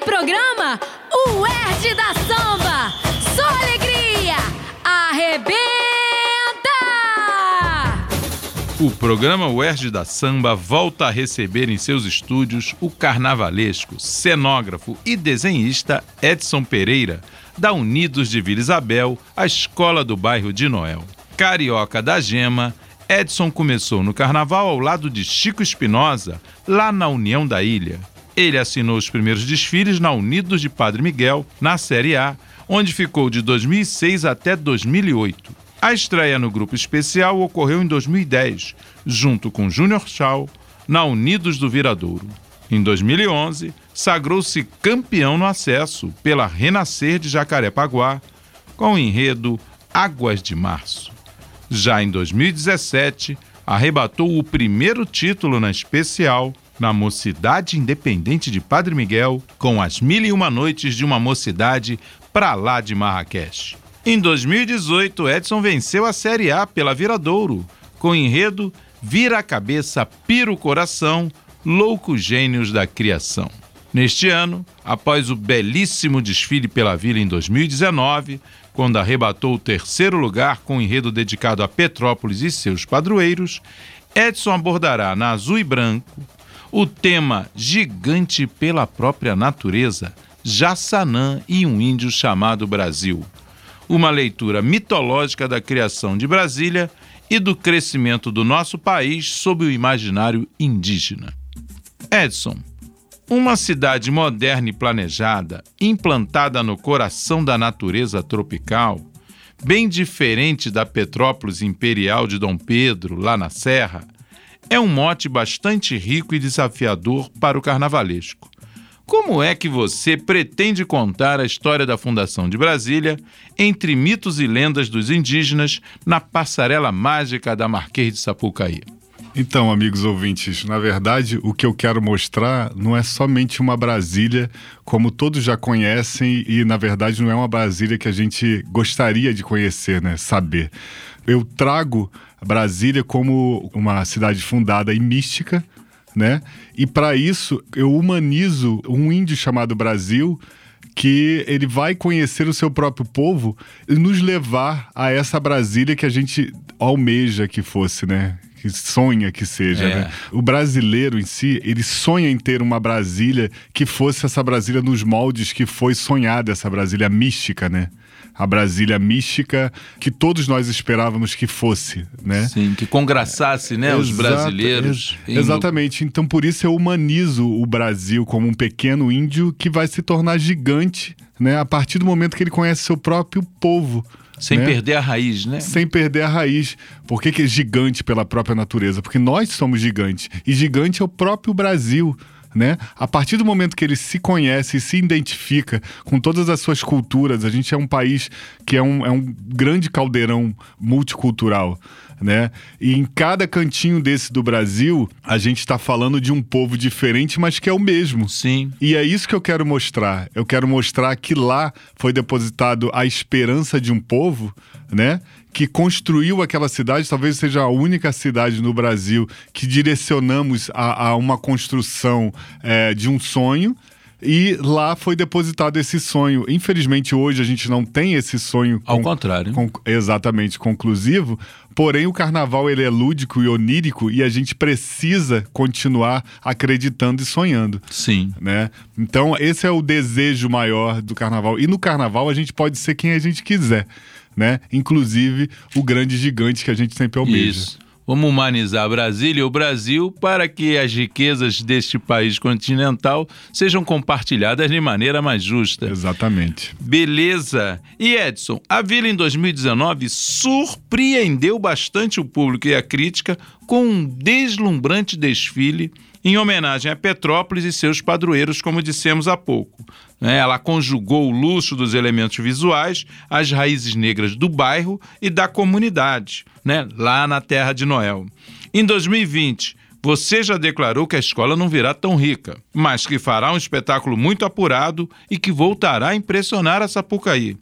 o programa O Erd da Samba. Só alegria! Arrebenta! O programa UERJ da Samba volta a receber em seus estúdios o carnavalesco, cenógrafo e desenhista Edson Pereira, da Unidos de Vila Isabel, a escola do bairro de Noel. Carioca da Gema, Edson começou no carnaval ao lado de Chico Espinosa, lá na União da Ilha. Ele assinou os primeiros desfiles na Unidos de Padre Miguel, na Série A, onde ficou de 2006 até 2008. A estreia no grupo especial ocorreu em 2010, junto com Júnior Shaw, na Unidos do Viradouro. Em 2011, sagrou-se campeão no acesso pela Renascer de Jacarepaguá, com o enredo Águas de Março. Já em 2017, arrebatou o primeiro título na especial na Mocidade Independente de Padre Miguel, com as Mil e Uma Noites de uma Mocidade pra lá de Marrakech. Em 2018, Edson venceu a Série A pela Viradouro, com enredo Vira a Cabeça, Pira o Coração, Loucos Gênios da Criação. Neste ano, após o belíssimo desfile pela Vila em 2019, quando arrebatou o terceiro lugar com o enredo dedicado a Petrópolis e seus padroeiros, Edson abordará na Azul e Branco o tema Gigante pela própria natureza, Jassanã e um índio chamado Brasil. Uma leitura mitológica da criação de Brasília e do crescimento do nosso país sob o imaginário indígena. Edson, uma cidade moderna e planejada, implantada no coração da natureza tropical, bem diferente da Petrópolis imperial de Dom Pedro, lá na Serra, é um mote bastante rico e desafiador para o carnavalesco. Como é que você pretende contar a história da fundação de Brasília entre mitos e lendas dos indígenas na passarela mágica da Marquês de Sapucaí? Então, amigos ouvintes, na verdade, o que eu quero mostrar não é somente uma Brasília como todos já conhecem e, na verdade, não é uma Brasília que a gente gostaria de conhecer, né? Saber. Eu trago Brasília como uma cidade fundada e mística, né? E para isso eu humanizo um índio chamado Brasil que ele vai conhecer o seu próprio povo e nos levar a essa Brasília que a gente almeja que fosse, né? que sonha que seja. É. Né? O brasileiro em si, ele sonha em ter uma Brasília que fosse essa Brasília nos moldes que foi sonhada, essa Brasília mística, né? A Brasília mística que todos nós esperávamos que fosse, né? Sim, que congraçasse, né, os brasileiros. Ex exatamente. Então por isso eu humanizo o Brasil como um pequeno índio que vai se tornar gigante, né, a partir do momento que ele conhece seu próprio povo. Sem né? perder a raiz, né? Sem perder a raiz. Por que, que é gigante pela própria natureza? Porque nós somos gigantes. E gigante é o próprio Brasil né? A partir do momento que ele se conhece e se identifica com todas as suas culturas, a gente é um país que é um, é um grande caldeirão multicultural. Né? E em cada cantinho desse do Brasil, a gente está falando de um povo diferente, mas que é o mesmo. Sim. E é isso que eu quero mostrar. Eu quero mostrar que lá foi depositado a esperança de um povo, né? que construiu aquela cidade, talvez seja a única cidade no Brasil que direcionamos a, a uma construção é, de um sonho. E lá foi depositado esse sonho. Infelizmente, hoje a gente não tem esse sonho. Ao contrário. Com, exatamente, conclusivo. Porém, o carnaval ele é lúdico e onírico e a gente precisa continuar acreditando e sonhando. Sim. Né? Então, esse é o desejo maior do carnaval. E no carnaval a gente pode ser quem a gente quiser né? Inclusive o grande gigante que a gente sempre almeja. Isso. Vamos humanizar Brasília e o Brasil para que as riquezas deste país continental sejam compartilhadas de maneira mais justa. Exatamente. Beleza. E Edson, a Vila em 2019 surpreendeu bastante o público e a crítica com um deslumbrante desfile em homenagem a Petrópolis e seus padroeiros, como dissemos há pouco. Né? Ela conjugou o luxo dos elementos visuais, as raízes negras do bairro e da comunidade, né? lá na Terra de Noel. Em 2020, você já declarou que a escola não virá tão rica, mas que fará um espetáculo muito apurado e que voltará a impressionar a Sapucaí.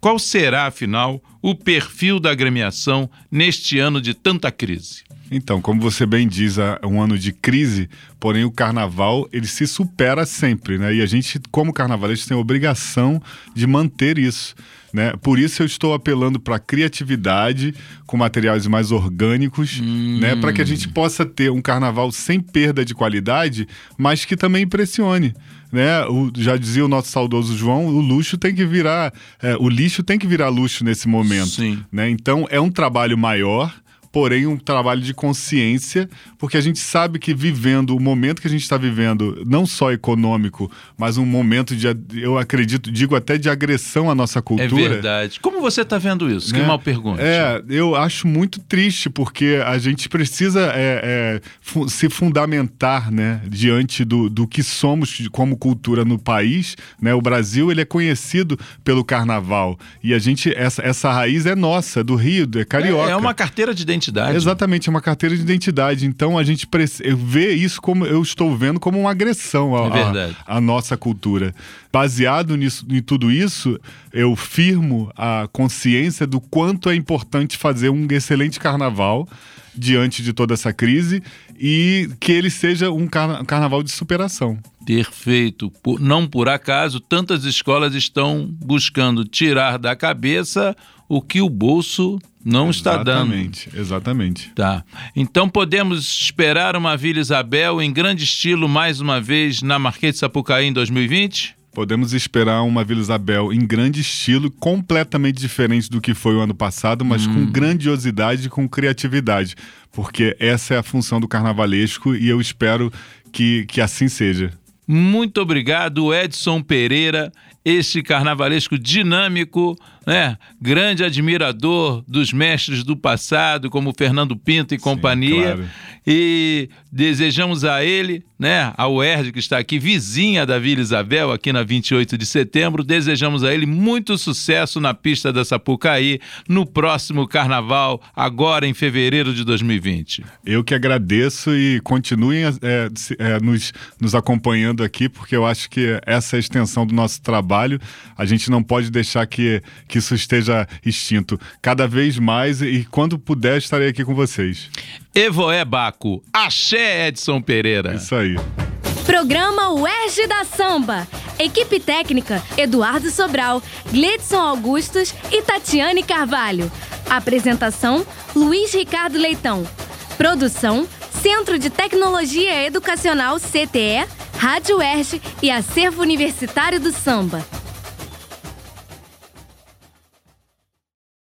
Qual será, afinal, o perfil da agremiação neste ano de tanta crise? Então, como você bem diz, é um ano de crise, porém o carnaval ele se supera sempre, né? E a gente, como carnavalista, tem a obrigação de manter isso. Né? Por isso eu estou apelando para criatividade com materiais mais orgânicos, hum. né? para que a gente possa ter um carnaval sem perda de qualidade, mas que também impressione. Né? O, já dizia o nosso saudoso João, o luxo tem que virar, é, o lixo tem que virar luxo nesse momento. Sim. Né? Então é um trabalho maior porém um trabalho de consciência, porque a gente sabe que vivendo o momento que a gente está vivendo, não só econômico, mas um momento de, eu acredito, digo até de agressão à nossa cultura. É verdade. Como você está vendo isso? Né? Que mal pergunta. É, eu acho muito triste, porque a gente precisa é, é, se fundamentar né, diante do, do que somos como cultura no país. Né? O Brasil ele é conhecido pelo carnaval. E a gente, essa, essa raiz é nossa, do Rio, é carioca. É, é uma carteira de identidade identidade. Exatamente, é uma carteira de identidade. Então a gente vê isso como eu estou vendo como uma agressão à, à nossa cultura. Baseado nisso, em tudo isso, eu firmo a consciência do quanto é importante fazer um excelente carnaval diante de toda essa crise e que ele seja um carnaval de superação. Perfeito. Por, não por acaso, tantas escolas estão buscando tirar da cabeça o que o bolso não está dando. Exatamente, exatamente. Tá. Então podemos esperar uma Vila Isabel em grande estilo mais uma vez na Marquês de Sapucaí em 2020? Podemos esperar uma Vila Isabel em grande estilo, completamente diferente do que foi o ano passado, mas hum. com grandiosidade e com criatividade, porque essa é a função do carnavalesco e eu espero que, que assim seja. Muito obrigado, Edson Pereira, este carnavalesco dinâmico né, grande admirador dos mestres do passado, como Fernando Pinto e Sim, companhia. Claro. E desejamos a ele, né, a UERJ, que está aqui, vizinha da Vila Isabel, aqui na 28 de setembro, desejamos a ele muito sucesso na pista da Sapucaí no próximo carnaval, agora em fevereiro de 2020. Eu que agradeço e continuem é, é, nos, nos acompanhando aqui, porque eu acho que essa é a extensão do nosso trabalho. A gente não pode deixar que, que isso esteja extinto. Cada vez mais e quando puder estarei aqui com vocês. Evoé Baco, Axé Edson Pereira. Isso aí. Programa UERJ da Samba. Equipe técnica: Eduardo Sobral, Gledson Augustos e Tatiane Carvalho. Apresentação: Luiz Ricardo Leitão. Produção: Centro de Tecnologia Educacional CTE, Rádio UERJ e Acervo Universitário do Samba.